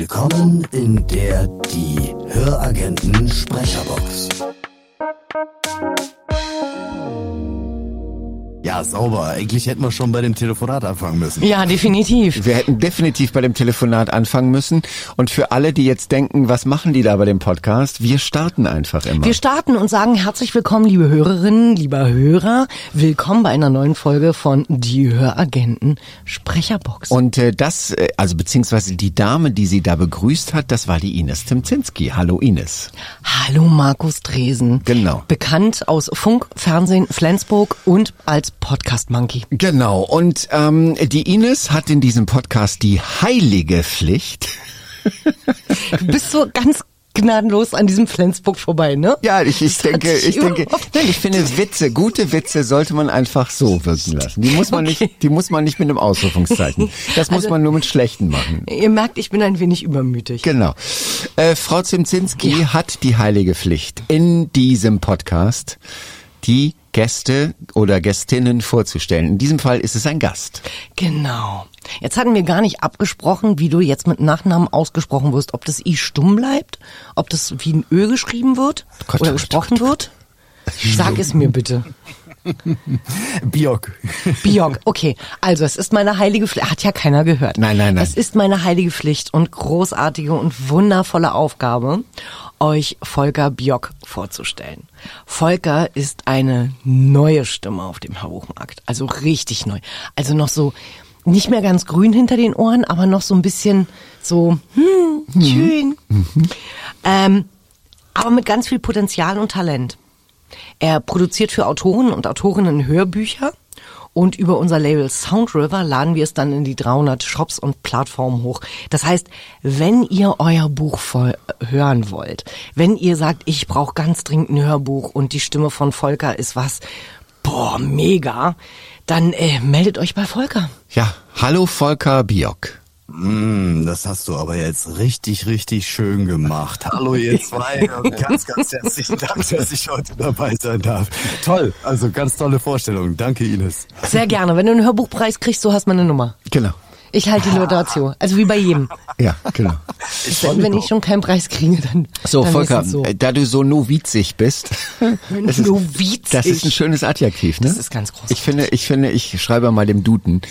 Willkommen in der Die Höragenten Sprecherbox. Ja, sauber. Eigentlich hätten wir schon bei dem Telefonat anfangen müssen. Ja, definitiv. Wir hätten definitiv bei dem Telefonat anfangen müssen. Und für alle, die jetzt denken, was machen die da bei dem Podcast? Wir starten einfach immer. Wir starten und sagen herzlich willkommen, liebe Hörerinnen, lieber Hörer. Willkommen bei einer neuen Folge von Die Höragenten Sprecherbox. Und äh, das, äh, also beziehungsweise die Dame, die sie da begrüßt hat, das war die Ines Timzinski. Hallo Ines. Hallo Markus Dresen. Genau. Bekannt aus Funk, Fernsehen, Flensburg und als Podcast Monkey. Genau. Und ähm, die Ines hat in diesem Podcast die heilige Pflicht. Du bist so ganz gnadenlos an diesem Flensburg vorbei, ne? Ja, ich, ich Das denke, ich denke, nein, ich finde Witze, gute Witze sollte man einfach so wirken lassen. Die muss man Okay. nicht, die muss man nicht mit einem Ausrufungszeichen. Das muss Also- man nur mit schlechten machen. Ihr merkt, ich bin ein wenig übermütig. Genau. Äh, Frau Zimzinski hat die heilige Pflicht, in diesem Podcast die Gäste oder Gästinnen vorzustellen. In diesem Fall ist es ein Gast. Genau. Jetzt hatten wir gar nicht abgesprochen, wie du jetzt mit Nachnamen ausgesprochen wirst, ob das I stumm bleibt, ob das wie ein Ö geschrieben wird Gott, oder Gott, gesprochen wird. Sag es mir bitte. Biok. Biok, okay. Also, es ist meine heilige Pflicht. Hat ja keiner gehört. Nein, nein, nein. Es ist meine heilige Pflicht und großartige und wundervolle Aufgabe, euch Volker Biok vorzustellen. Volker ist eine neue Stimme auf dem Hörbuchmarkt. Also richtig neu. Also noch so, nicht mehr ganz grün hinter den Ohren, aber noch so ein bisschen so, hm, schön. Ähm, aber mit ganz viel Potenzial und Talent. Er produziert für Autoren und Autorinnen Hörbücher und über unser Label Soundriver laden wir es dann in die 300 Shops und Plattformen hoch. Das heißt, wenn ihr euer Buch voll hören wollt, wenn ihr sagt, ich brauche ganz dringend ein Hörbuch und die Stimme von Volker ist was, boah, mega, dann äh, meldet euch bei Volker. Ja, hallo Volker Biok. Mm, das hast du aber jetzt richtig, richtig schön gemacht. Hallo ihr zwei und ganz, ganz herzlichen Dank, dass ich heute dabei sein darf. Toll, also ganz tolle Vorstellung. Danke Ines. Sehr gerne. Wenn du einen Hörbuchpreis kriegst, so hast du meine Nummer. Genau. Ich halte die Notation. Also wie bei jedem. Ja, genau. Wenn, wenn ich schon keinen Preis kriege, dann. So, dann Volker, ist es so. da du so novizig bist, das ist, Novizig. das ist ein schönes Adjektiv, ne? Das ist ganz großartig. Ich finde, ich finde, ich schreibe mal dem Duden.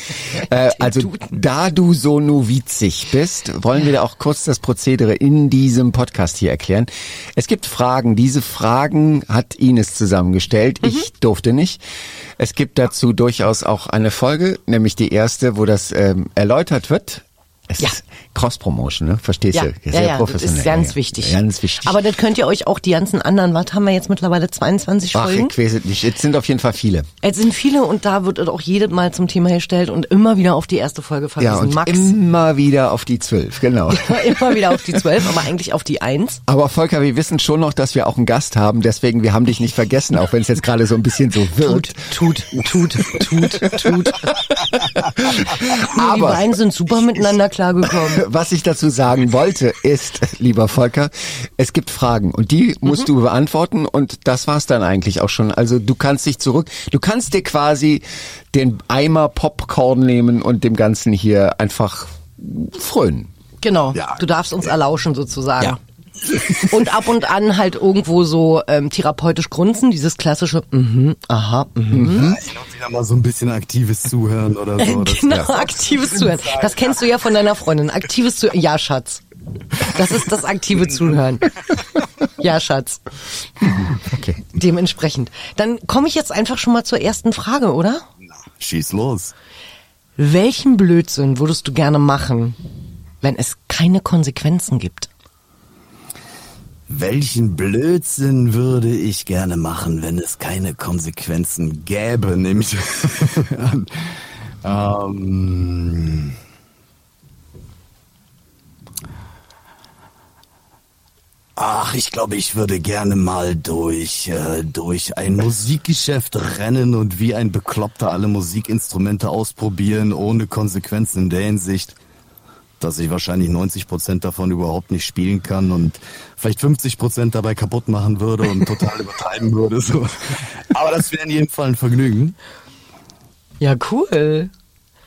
Äh, also, Duden. da du so novizig bist, wollen wir dir auch kurz das Prozedere in diesem Podcast hier erklären. Es gibt Fragen. Diese Fragen hat Ines zusammengestellt. Mhm. Ich durfte nicht. Es gibt dazu durchaus auch eine Folge, nämlich die erste, wo das ähm, erläutert wird. Es Ja. Cross-Promotion, ne? Verstehst Ja, du? ja, Sehr ja, das professionell. ist ganz ja. wichtig. Ganz wichtig. Aber das könnt ihr euch auch die ganzen anderen, was haben wir jetzt mittlerweile 22 Ach, Folgen? ich weiß es nicht. Es sind auf jeden Fall viele. Es sind viele und da wird auch jedes Mal zum Thema gestellt und immer wieder auf die erste Folge verwiesen. Ja, und Max immer wieder auf die zwölf, genau. immer wieder auf die 12, aber eigentlich auf die 1. Aber Volker, wir wissen schon noch, dass wir auch einen Gast haben, deswegen wir haben dich nicht vergessen, auch wenn es jetzt gerade so ein bisschen so wird. Tut, tut, tut, tut, tut. die Aber- beiden sind super miteinander klargekommen. Was ich dazu sagen wollte, ist, lieber Volker, es gibt Fragen und die musst du beantworten und das war's dann eigentlich auch schon. Also du kannst dich zurück, du kannst dir quasi den Eimer Popcorn nehmen und dem Ganzen hier einfach frönen. Genau. Ja. Du darfst uns erlauschen sozusagen. Ja. Und ab und an halt irgendwo so ähm, therapeutisch grunzen, dieses klassische, mhm, aha, mhm. Ich glaube, wieder mal so ein bisschen aktives Zuhören oder so. Das, Genau, aktives Zuhören. Das kennst du ja von deiner Freundin. Aktives Zuhören. Ja, Schatz. Das ist das aktive Zuhören. Ja, Schatz. Okay. Dementsprechend. Dann komme ich jetzt einfach schon mal zur ersten Frage, oder? Schieß los. Welchen Blödsinn würdest du gerne machen, wenn es keine Konsequenzen gibt? Welchen Blödsinn würde ich gerne machen, wenn es keine Konsequenzen gäbe? Nämlich ähm, Ach, ich glaube, ich würde gerne mal durch, äh, durch ein Musikgeschäft rennen und wie ein Bekloppter alle Musikinstrumente ausprobieren, ohne Konsequenzen in der Hinsicht, dass ich wahrscheinlich 90 Prozent davon überhaupt nicht spielen kann und vielleicht 50 Prozent dabei kaputt machen würde und total übertreiben würde. So. Aber das wäre in jedem Fall ein Vergnügen. Ja, cool.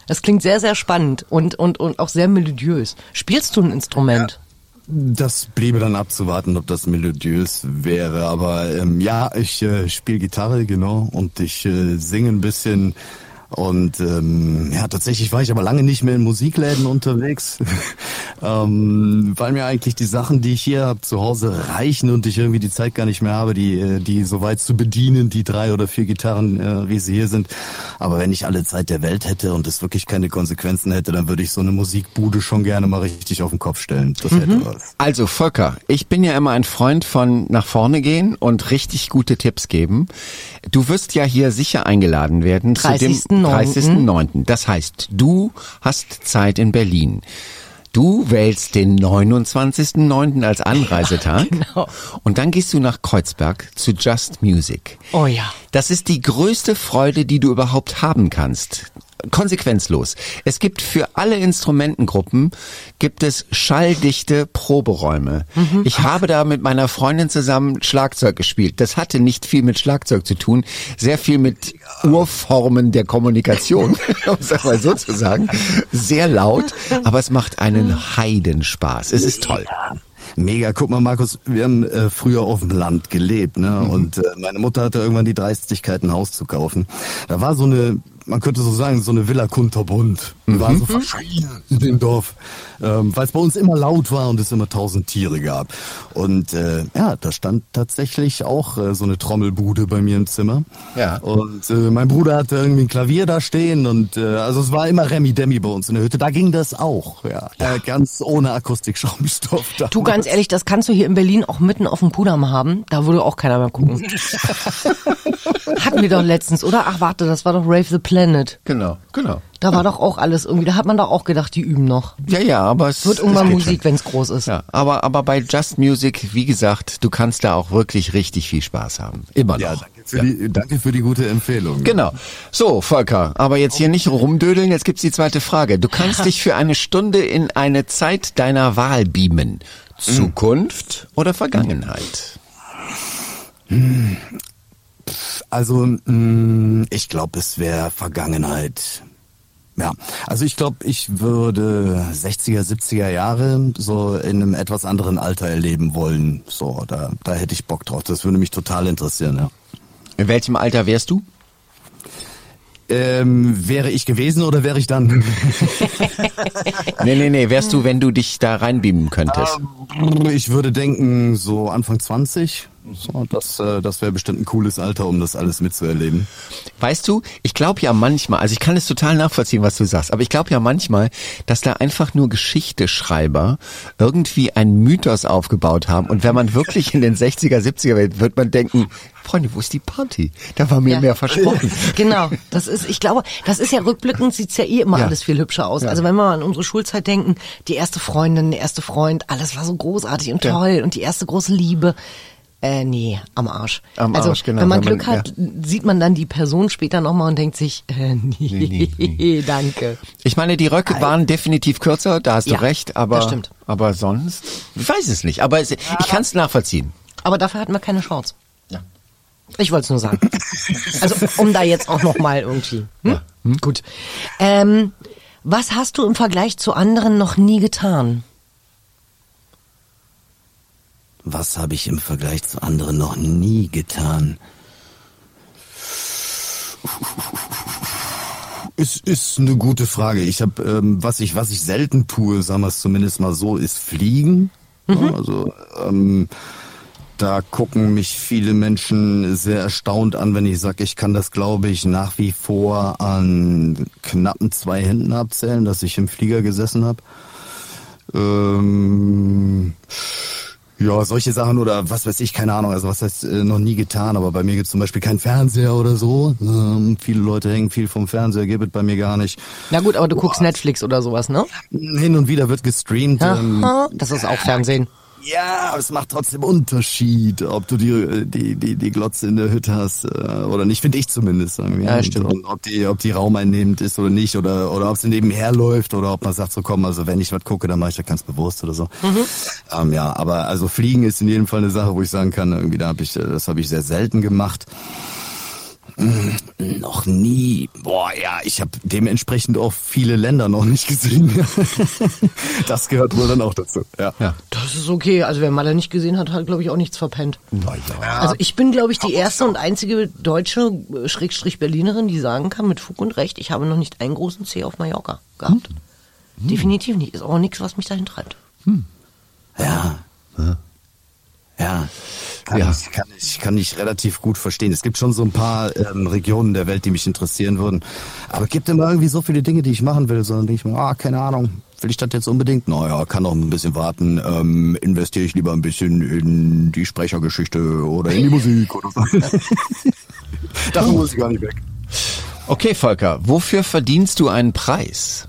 Das klingt sehr, sehr spannend und, und, und auch sehr melodiös. Spielst du ein Instrument? Das bliebe dann abzuwarten, ob das melodiös wäre. Aber ähm, ja, ich äh, spiele Gitarre, genau, und ich äh, singe ein bisschen. Und ähm, ja, tatsächlich war ich aber lange nicht mehr in Musikläden unterwegs, ähm, weil mir eigentlich die Sachen, die ich hier habe, zu Hause reichen und ich irgendwie die Zeit gar nicht mehr habe, die, äh, die so weit zu bedienen, die drei oder vier Gitarren, äh, wie sie hier sind. Aber wenn ich alle Zeit der Welt hätte und es wirklich keine Konsequenzen hätte, dann würde ich so eine Musikbude schon gerne mal richtig auf den Kopf stellen. Das hätte was. Also Volker, ich bin ja immer ein Freund von nach vorne gehen und richtig gute Tipps geben. Du wirst ja hier sicher eingeladen werden zu dem 30.09.. 30.09. Das heißt, du hast Zeit in Berlin. Du wählst den 29.09. als Anreisetag genau. und dann gehst du nach Kreuzberg zu Just Music. Oh ja. Das ist die größte Freude, die du überhaupt haben kannst. Konsequenzlos. Es gibt für alle Instrumentengruppen gibt es schalldichte Proberäume. Ich habe da mit meiner Freundin zusammen Schlagzeug gespielt. Das hatte nicht viel mit Schlagzeug zu tun, sehr viel mit Urformen der Kommunikation, um es mal so zu sagen. Sehr laut, aber es macht einen Heidenspaß. Es ist toll. Mega, guck mal, Markus, wir haben äh, früher auf dem Land gelebt, ne? Und äh, meine Mutter hatte irgendwann die Dreistigkeit, ein Haus zu kaufen. Da war so eine, man könnte so sagen, so eine Villa Kunterbund. Die war so verschieden in dem Dorf, ähm, weil es bei uns immer laut war und es immer tausend Tiere gab. Und äh, ja, da stand tatsächlich auch äh, so eine Trommelbude bei mir im Zimmer. Ja. Und äh, mein Bruder hatte irgendwie ein Klavier da stehen und äh, also es war immer Remi Demi bei uns in der Hütte. Da ging das auch, ja. Äh, ganz ohne Akustikschaumstoff. Du, ganz ehrlich, das kannst du hier in Berlin auch mitten auf dem Kudamm haben. Da würde auch keiner mehr gucken. Hatten wir doch letztens, oder? Ach, warte, das war doch Rave the Planet. Genau, genau. Da war doch auch alles irgendwie, da hat man doch auch gedacht, die üben noch. Ja, ja, aber es Wird irgendwann es Musik, wenn es groß ist. Ja, aber, aber bei Just Music, wie gesagt, du kannst da auch wirklich richtig viel Spaß haben. Immer noch. Ja, danke für, Die, danke für die gute Empfehlung. Genau. So, Volker, aber jetzt hier nicht rumdödeln, jetzt gibt's die zweite Frage. Du kannst dich für eine Stunde in eine Zeit deiner Wahl beamen. Zukunft oder Vergangenheit? Also, mh, ich glaube, es wäre Vergangenheit. Ja, also ich glaube, ich würde 60er, 70er Jahre so in einem etwas anderen Alter erleben wollen. So, da, da hätte ich Bock drauf. Das würde mich total interessieren, ja. In welchem Alter wärst du? Ähm, wäre ich gewesen oder wäre ich dann? Nee, nee, nee, wärst du, wenn du dich da reinbeamen könntest? ich würde denken, so Anfang 20. So, das, äh, das wäre bestimmt ein cooles Alter, um das alles mitzuerleben. Weißt du, ich glaube ja manchmal, also ich kann es total nachvollziehen, was du sagst, aber ich glaube ja manchmal, dass da einfach nur Geschichteschreiber irgendwie einen Mythos aufgebaut haben und wenn man wirklich in den 60er, 70er wird, wird man denken, Freunde, wo ist die Party? Da war mir Ja. mehr versprochen. Genau, das ist, ich glaube, das ist ja rückblickend, sieht's ja eh immer Ja. alles viel hübscher aus. Also wenn wir mal an unsere Schulzeit denken, die erste Freundin, der erste Freund, alles war so großartig und Ja. toll und die erste große Liebe. Äh, nee, am Arsch. Am also, Arsch, genau, Wenn man wenn man- Glück hat, sieht man dann die Person später nochmal und denkt sich, äh, nee, nee, danke. Ich meine, die Röcke waren definitiv kürzer, da hast Ja, du recht, aber, das stimmt. aber sonst, ich weiß es nicht, aber es, ich kann es nachvollziehen. Aber dafür hatten wir keine Chance. Ja. Ich wollte es nur sagen. Also um da jetzt auch noch mal irgendwie. Hm? Gut. Ähm, was hast du im Vergleich zu anderen noch nie getan? Was habe ich im Vergleich zu anderen noch nie getan? Ist, ist eine gute Frage. Ich habe, ähm, was ich, was ich selten tue, sagen wir es zumindest mal so, ist fliegen. Ja, also ähm, da gucken mich viele Menschen sehr erstaunt an, wenn ich sage, ich kann das, glaube ich, nach wie vor an knappen zwei Händen abzählen, dass ich im Flieger gesessen habe. Ähm, ja, solche Sachen oder was weiß ich, keine Ahnung, also was heißt äh, noch nie getan, aber bei mir gibt es zum Beispiel keinen Fernseher oder so. Ähm, viele Leute hängen viel vom Fernseher, gibt es bei mir gar nicht. Na gut, aber du guckst Netflix oder sowas, ne? Hin und wieder wird gestreamt. Ähm, Aha, das ist auch Fernsehen. Ja, aber es macht trotzdem Unterschied, ob du die, die, die, die Glotze in der Hütte hast äh, oder nicht, finde ich zumindest. Irgendwie. Ja, stimmt. Und ob die, ob die raumeinnehmend ist oder nicht oder, oder ob sie nebenher läuft oder ob man sagt, so komm, also wenn ich was gucke, dann mache ich das ganz bewusst oder so. Mhm. Ähm, ja, aber also Fliegen ist in jedem Fall eine Sache, wo ich sagen kann, irgendwie da habe ich, äh, das habe ich sehr selten gemacht. Noch nie. Boah, ja, ich habe dementsprechend auch viele Länder noch nicht gesehen. das gehört wohl dann auch dazu. Ja. Ja. Das ist okay. Also wer Malle nicht gesehen hat, hat glaube ich auch nichts verpennt. Naja. Also ich bin glaube ich die erste und einzige deutsche äh, Schrägstrich Berlinerin, die sagen kann mit Fug und Recht, ich habe noch nicht einen großen C auf Mallorca gehabt. Definitiv nicht. Ist auch nichts, was mich dahin treibt. Ja. Ja. Kann, Ja. Ich, kann, ich, kann ich relativ gut verstehen. Es gibt schon so ein paar ähm, Regionen der Welt, die mich interessieren würden. Aber es gibt immer irgendwie so viele Dinge, die ich machen will, sondern denke ich mir, ah, keine Ahnung, will ich das jetzt unbedingt? Naja, kann auch ein bisschen warten. Ähm, investiere ich lieber ein bisschen in die Sprechergeschichte oder in die Musik oder so. Davon muss ich gar nicht weg. Okay, Volker, wofür verdienst du einen Preis?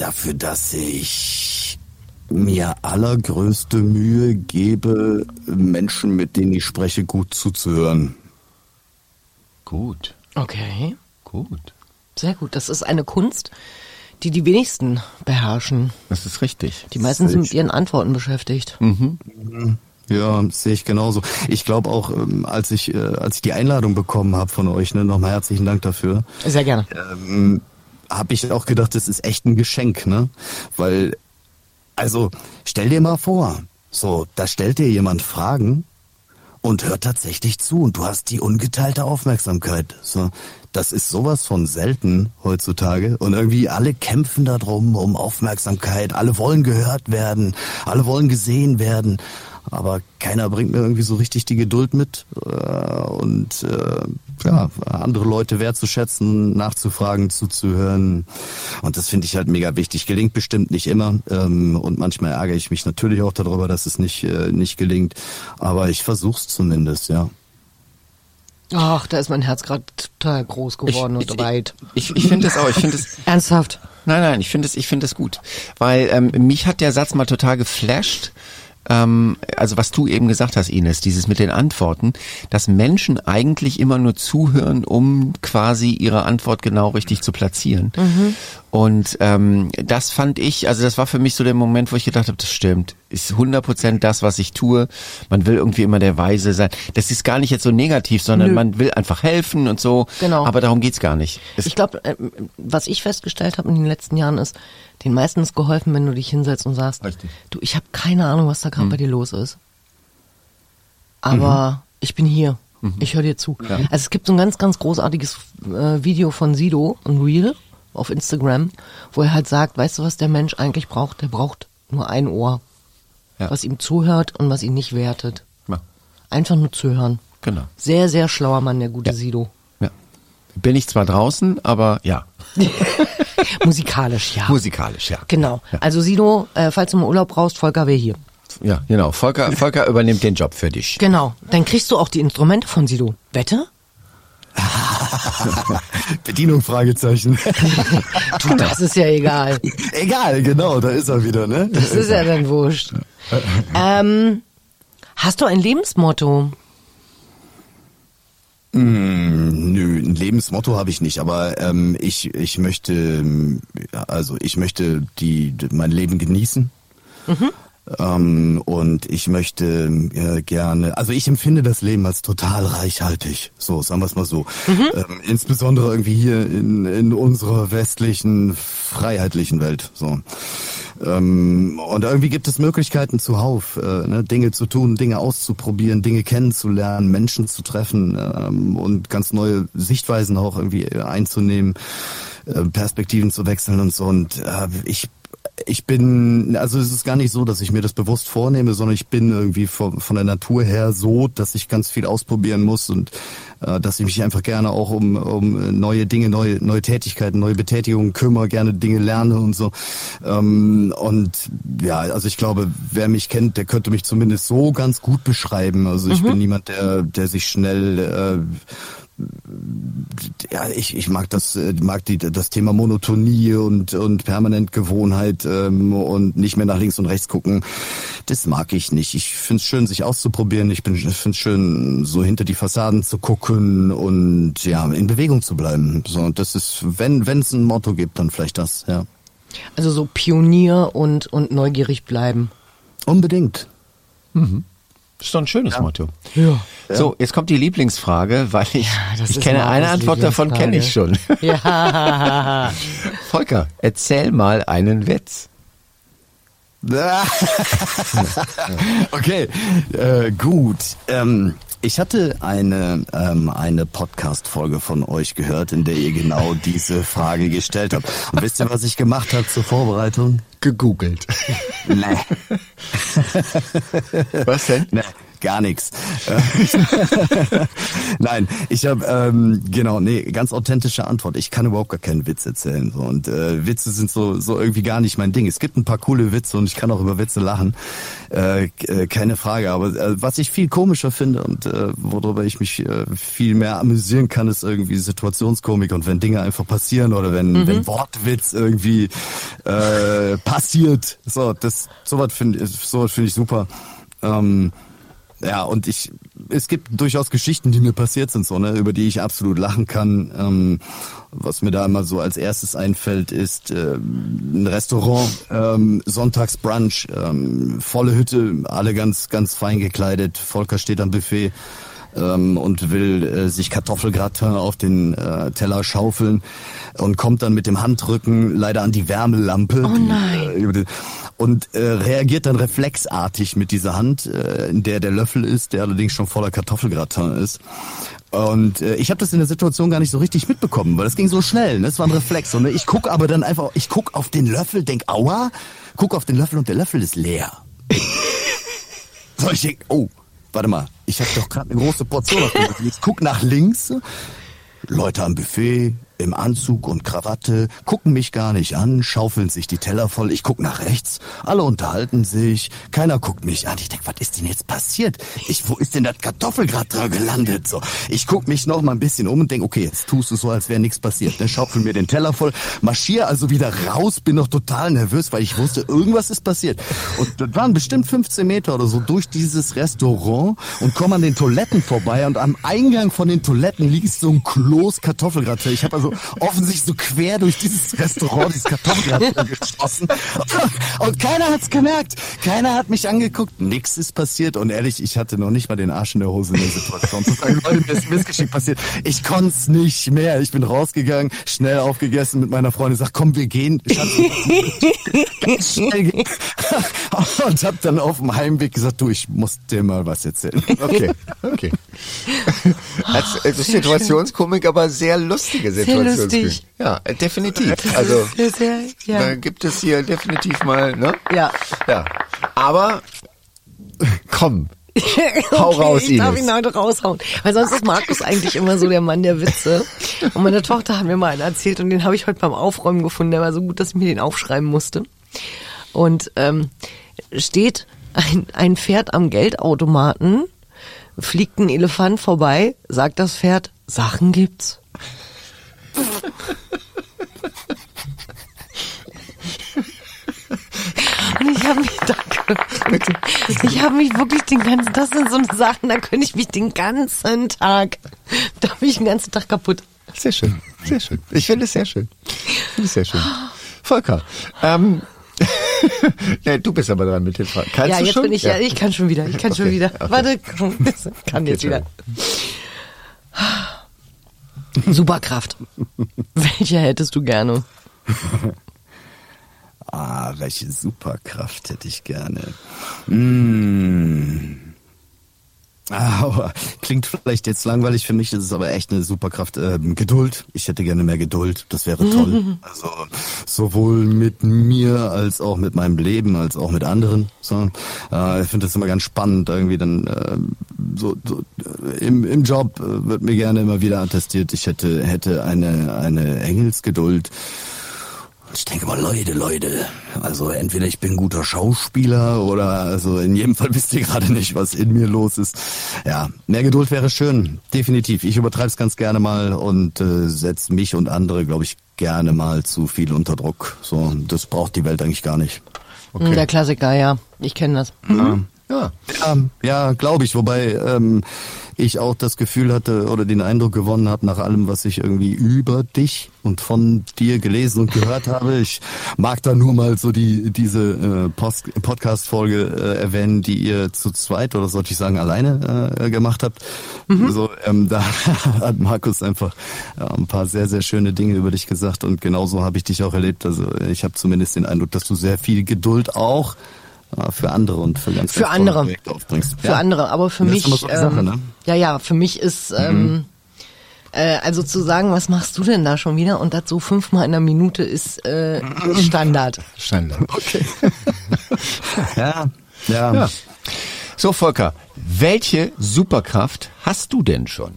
Dafür, dass ich mir allergrößte Mühe gebe, Menschen, mit denen ich spreche, gut zuzuhören. Gut, Okay. gut. Sehr gut. Das ist eine Kunst, die die wenigsten beherrschen. Das ist richtig. Die meisten sind mit ihren Antworten beschäftigt. Ja, sehe ich genauso. Ich glaube auch, ähm, als ich, äh, als ich die Einladung bekommen habe von euch, ne, nochmal herzlichen Dank dafür, Sehr gerne. ähm, habe ich auch gedacht, das ist echt ein Geschenk, ne? Weil, also, stell dir mal vor, so, da stellt dir jemand Fragen und hört tatsächlich zu und du hast die ungeteilte Aufmerksamkeit. So, das ist sowas von selten heutzutage und irgendwie alle kämpfen darum um Aufmerksamkeit, alle wollen gehört werden, alle wollen gesehen werden, aber keiner bringt mir irgendwie so richtig die Geduld mit äh, und äh, ja, andere Leute wertzuschätzen, nachzufragen, zuzuhören und das finde ich halt mega wichtig. Gelingt bestimmt nicht immer ähm, und manchmal ärgere ich mich natürlich auch darüber, dass es nicht äh, nicht gelingt, aber ich versuch's zumindest, ja. Ach, da ist mein Herz gerade total groß geworden und weit. Ich, ich finde es auch. Ich finde es. Ernsthaft? Nein, nein, ich finde es, ich finde es gut, weil ähm, mich hat der Satz mal total geflasht. Ähm, also was du eben gesagt hast, Ines, dieses mit den Antworten, dass Menschen eigentlich immer nur zuhören, um quasi ihre Antwort genau richtig zu platzieren. Und ähm, das fand ich, also das war für mich so der Moment, wo ich gedacht habe, das stimmt, ist 100% das, was ich tue. Man will irgendwie immer der Weise sein. Das ist gar nicht jetzt so negativ, sondern Nö. man will einfach helfen und so. Genau. Aber darum geht's gar nicht. Es, Ich glaube, äh, was ich festgestellt habe in den letzten Jahren ist, den meisten ist geholfen, wenn du dich hinsetzt und sagst, Richtig. du, ich habe keine Ahnung, was da gerade bei dir los ist. Aber ich bin hier. Ich höre dir zu. Also es gibt so ein ganz, ganz großartiges äh, Video von Sido, ein Reel auf Instagram, wo er halt sagt, weißt du, was der Mensch eigentlich braucht? Der braucht nur ein Ohr, Ja. was ihm zuhört und was ihn nicht wertet. ja, Einfach nur zuhören. genau. Sehr, sehr schlauer Mann, der gute Sido. Ja. Bin ich zwar draußen, aber ja, Musikalisch, ja. musikalisch, ja. Genau. Ja, Also Sido, äh, falls du mal Urlaub brauchst, Volker wäre hier. ja genau. Volker, Volker übernimmt den Job für dich. Genau. Dann kriegst du auch die Instrumente von Sido. Wette? Bedienung Fragezeichen. Du, das ist ja egal. Egal, genau, da ist er wieder, ne? Das ist ja dann wurscht. Ähm, hast du ein Lebensmotto? Mm, Nö, ein Lebensmotto habe ich nicht, aber ähm, ich ich möchte ähm, also ich möchte die mein Leben genießen. Ähm, und ich möchte äh, gerne, also ich empfinde das Leben als total reichhaltig, so sagen wir es mal so. Ähm, insbesondere irgendwie hier in, in unserer westlichen, freiheitlichen Welt. So. Ähm, und irgendwie gibt es Möglichkeiten zuhauf, äh, ne, Dinge zu tun, Dinge auszuprobieren, Dinge kennenzulernen, Menschen zu treffen ähm, und ganz neue Sichtweisen auch irgendwie einzunehmen, äh, Perspektiven zu wechseln und so. Und äh, ich ich bin, also es ist gar nicht so, dass ich mir das bewusst vornehme, sondern ich bin irgendwie von, von der Natur her so, dass ich ganz viel ausprobieren muss und äh, dass ich mich einfach gerne auch um, um neue Dinge, neue, neue Tätigkeiten, neue Betätigungen kümmere, gerne Dinge lerne und so. Ähm, und ja, also ich glaube, wer mich kennt, der könnte mich zumindest so ganz gut beschreiben. Also ich bin niemand, der, der sich schnell äh, ja, ich, ich mag das, äh, mag die, das Thema Monotonie und, und permanent Gewohnheit ähm, und nicht mehr nach links und rechts gucken. Das mag ich nicht. Ich find's schön, sich auszuprobieren. Ich bin, ich find's schön, so hinter die Fassaden zu gucken und ja, in Bewegung zu bleiben. So, und das ist, wenn wenn es ein Motto gibt, dann vielleicht das, ja. Also so Pionier und, und neugierig bleiben. Unbedingt. Ist doch ein schönes Motto. Ja. So, jetzt kommt die Lieblingsfrage, weil ich, das ich kenne eine Antwort davon, kenne ich schon. Ja. Volker, erzähl mal einen Witz. okay, äh, gut. Ähm, ich hatte eine, ähm, eine Podcast-Folge von euch gehört, in der ihr genau diese Frage gestellt habt. Und wisst ihr, was ich gemacht habe zur Vorbereitung? Gegoogelt. Nee. Was denn? Nee, gar nichts. Nein, ich habe ähm, genau, nee, ganz authentische Antwort. Ich kann überhaupt gar keinen Witz erzählen so. und äh, Witze sind so so irgendwie gar nicht mein Ding. Es gibt ein paar coole Witze und ich kann auch über Witze lachen, äh, äh, keine Frage. Aber äh, was ich viel komischer finde und äh, worüber ich mich äh, viel mehr amüsieren kann, ist irgendwie Situationskomik und wenn Dinge einfach passieren oder wenn wenn Wortwitz irgendwie äh, passiert. So, das sowas finde sowas finde ich super. Ähm, ja, und ich, es gibt durchaus Geschichten, die mir passiert sind, so, ne, über die ich absolut lachen kann. Ähm, was mir da immer so als erstes einfällt, ist äh, ein Restaurant, ähm, Sonntagsbrunch, ähm, volle Hütte, alle ganz, ganz fein gekleidet. Volker steht am Buffet ähm, und will äh, sich Kartoffelgratin auf den äh, Teller schaufeln und kommt dann mit dem Handrücken leider an die Wärmelampe. Oh nein. Die, äh, über den, und äh, reagiert dann reflexartig mit dieser Hand, äh, in der der Löffel ist, der allerdings schon voller Kartoffelgratin ist. Und äh, ich habe das in der Situation gar nicht so richtig mitbekommen, weil das ging so schnell. Ne? Das war ein Reflex. Und ich guck aber dann einfach, ich guck auf den Löffel, denk, aua, guck auf den Löffel und der Löffel ist leer. so, ich denk, oh, warte mal, ich habe doch gerade eine große Portion auf dem Löffel. Ich guck nach links, Leute am Buffet, im Anzug und Krawatte, gucken mich gar nicht an, schaufeln sich die Teller voll. Ich guck nach rechts, alle unterhalten sich, keiner guckt mich an. Ich denk, was ist denn jetzt passiert? Ich, wo ist denn das Kartoffelgratin gelandet? So, ich guck mich noch mal ein bisschen um und denk, okay, jetzt tust du so, als wäre nichts passiert. Ne? Schaufel mir den Teller voll, marschier also wieder raus, bin noch total nervös, weil ich wusste, irgendwas ist passiert. Und das waren bestimmt 15 Meter oder so durch dieses Restaurant und komme an den Toiletten vorbei und am Eingang von den Toiletten liegt so ein Kloß Kartoffelgratin. Ich habe also offensichtlich so quer durch dieses Restaurant dieses Kartoffelgratin geschossen. Und keiner hat's gemerkt. Keiner hat mich angeguckt. Nix ist passiert. Und ehrlich, ich hatte noch nicht mal den Arsch in der Hose in der Situation. Zu sagen, Leute, mir ist Missgeschick passiert. Ich konnte nicht mehr. Ich bin rausgegangen, schnell aufgegessen mit meiner Freundin, sag, komm, wir gehen. Schatz, ganz schnell gehen. Und hab dann auf dem Heimweg gesagt, du, ich muss dir mal was erzählen. Okay, okay. Als, Situationskomik, aber sehr lustige Sehr Lustig. Ja, äh, definitiv. Also ja. da gibt es hier definitiv mal, ne? Ja. Ja. Aber komm, Hau raus, ich darf ihn heute raushauen. Weil sonst ist Markus eigentlich immer so der Mann der Witze. Und meine Tochter hat mir mal einen erzählt und den habe ich heute beim Aufräumen gefunden. Der war so gut, dass ich mir den aufschreiben musste. Und ähm, steht ein, ein Pferd am Geldautomaten, fliegt ein Elefant vorbei, sagt das Pferd, Sachen gibt's. Und ich habe mich da, ich habe mich wirklich den ganzen, das sind so Sachen, da könnte ich mich den ganzen Tag, da bin ich den ganzen Tag kaputt. Sehr schön, sehr schön. Ich finde es sehr schön. Ich finde es sehr schön. Volker, ähm, nee, du bist aber dran mit den Fragen. Kannst ja, du jetzt schon? bin ich ja, ich kann schon wieder, ich kann schon Okay, wieder. okay. Warte, kann jetzt wieder. Superkraft. Welche hättest du gerne? Ah, welche Superkraft hätte ich gerne. Mmh. Aber klingt vielleicht jetzt langweilig für mich, das ist aber echt eine Superkraft. Ähm, Geduld. Ich hätte gerne mehr Geduld. Das wäre toll. Also sowohl mit mir als auch mit meinem Leben, als auch mit anderen. So, äh, ich finde das immer ganz spannend. Irgendwie dann ähm, so, so äh, im, im Job äh, wird mir gerne immer wieder attestiert, ich hätte hätte eine eine Engelsgeduld. Ich denke mal, Leute, Leute, also entweder ich bin ein guter Schauspieler oder also in jedem Fall wisst ihr gerade nicht, was in mir los ist. Ja, mehr Geduld wäre schön, definitiv. Ich übertreibe es ganz gerne mal und äh, setze mich und andere, glaube ich, gerne mal zu viel unter Druck. So, das braucht die Welt eigentlich gar nicht. Der Klassiker, ja. Ich kenne das. Ja. Ja, ja glaube ich. Wobei ähm, ich auch das Gefühl hatte oder den Eindruck gewonnen habe nach allem, was ich irgendwie über dich und von dir gelesen und gehört habe. Ich mag da nur mal so die diese äh, Podcast-Folge äh, erwähnen, die ihr zu zweit oder sollte ich sagen alleine äh, gemacht habt. Mhm. So, ähm, da hat Markus einfach ja, ein paar sehr sehr schöne Dinge über dich gesagt und genauso habe ich dich auch erlebt. Also ich habe zumindest den Eindruck, dass du sehr viel Geduld auch für andere und für ganz, für ganz andere Projekte aufbringst. Für ja. andere, aber für mich, so ähm, Sache, ne? ja, ja, für mich ist, mhm. ähm, äh, also zu sagen, was machst du denn da schon wieder und das so fünfmal in der Minute ist äh, Standard. Standard. Okay. ja, ja, ja. So, Volker, welche Superkraft hast du denn schon?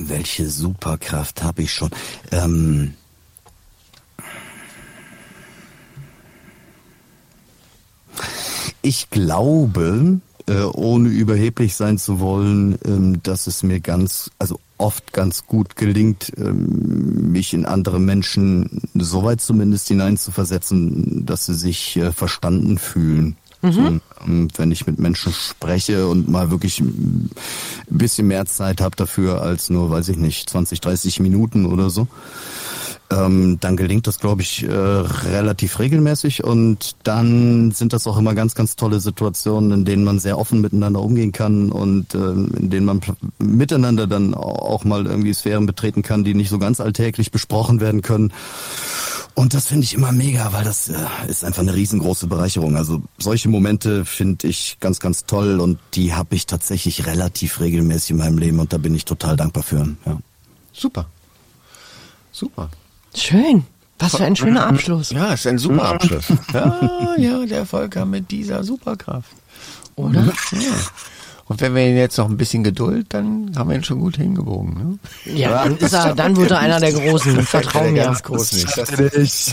Welche Superkraft habe ich schon? Ähm ich glaube, äh, ohne überheblich sein zu wollen, ähm, dass es mir ganz, also oft ganz gut gelingt, ähm, mich in andere Menschen soweit zumindest hineinzuversetzen, dass sie sich äh, verstanden fühlen. Mhm. Ähm, wenn ich mit Menschen spreche und mal wirklich ein bisschen mehr Zeit habe dafür als nur, weiß ich nicht, 20, 30 Minuten oder so, ähm, dann gelingt das, glaube ich, äh, relativ regelmäßig und dann sind das auch immer ganz, ganz tolle Situationen, in denen man sehr offen miteinander umgehen kann und äh, in denen man miteinander dann auch mal irgendwie Sphären betreten kann, die nicht so ganz alltäglich besprochen werden können. Und das finde ich immer mega, weil das äh, ist einfach eine riesengroße Bereicherung. Also solche Momente finde ich ganz, ganz toll und die habe ich tatsächlich relativ regelmäßig in meinem Leben und da bin ich total dankbar für. Ja. Super. Super. Schön. Was für ein schöner Abschluss. Ja, ist ein super Abschluss. Ja, ja, der Volker mit dieser Superkraft. Oder? Ja. Und wenn wir ihn jetzt noch ein bisschen Geduld, dann haben wir ihn schon gut hingebogen. Ne? Ja, dann, ist er, dann wird er einer der Großen. Vertrau mir. Ganz groß nicht. Das, das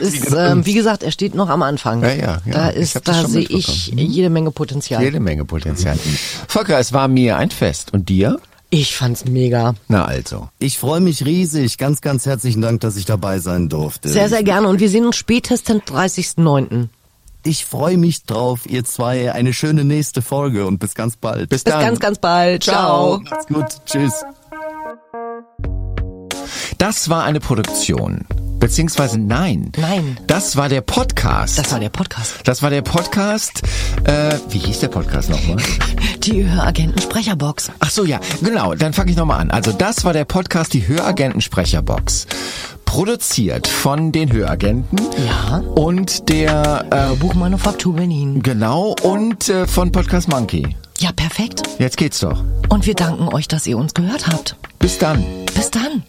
ist, ähm, wie gesagt, er steht noch am Anfang. Ja, ja, ja. Da ist, da sehe ich jede Menge Potenzial. Jede Menge Potenzial. Volker, es war mir ein Fest. Und dir? Ich fand's mega. Na also. Ich freue mich riesig. Ganz, ganz herzlichen Dank, dass ich dabei sein durfte. Sehr, sehr gerne. Und wir sehen uns spätestens 30.09. Ich freue mich drauf, ihr zwei. Eine schöne nächste Folge und bis ganz bald. Bis, bis dann. ganz, ganz bald. Ciao. Ciao. Macht's gut. Tschüss. Das war eine Produktion. Beziehungsweise nein. Nein. Das war der Podcast. Das war der Podcast. Das war der Podcast. Äh, wie hieß der Podcast nochmal? Die Höragenten Sprecherbox. Ach so, ja, genau. Dann fange ich nochmal an. Also das war der Podcast, die Höragenten Sprecherbox produziert von den Höragenten. Ja. Und der äh, Buchmanufaktur Berlin. Genau. Und äh, von Podcast Monkey. Ja, perfekt. Jetzt geht's doch. Und wir danken euch, dass ihr uns gehört habt. Bis dann. Bis dann.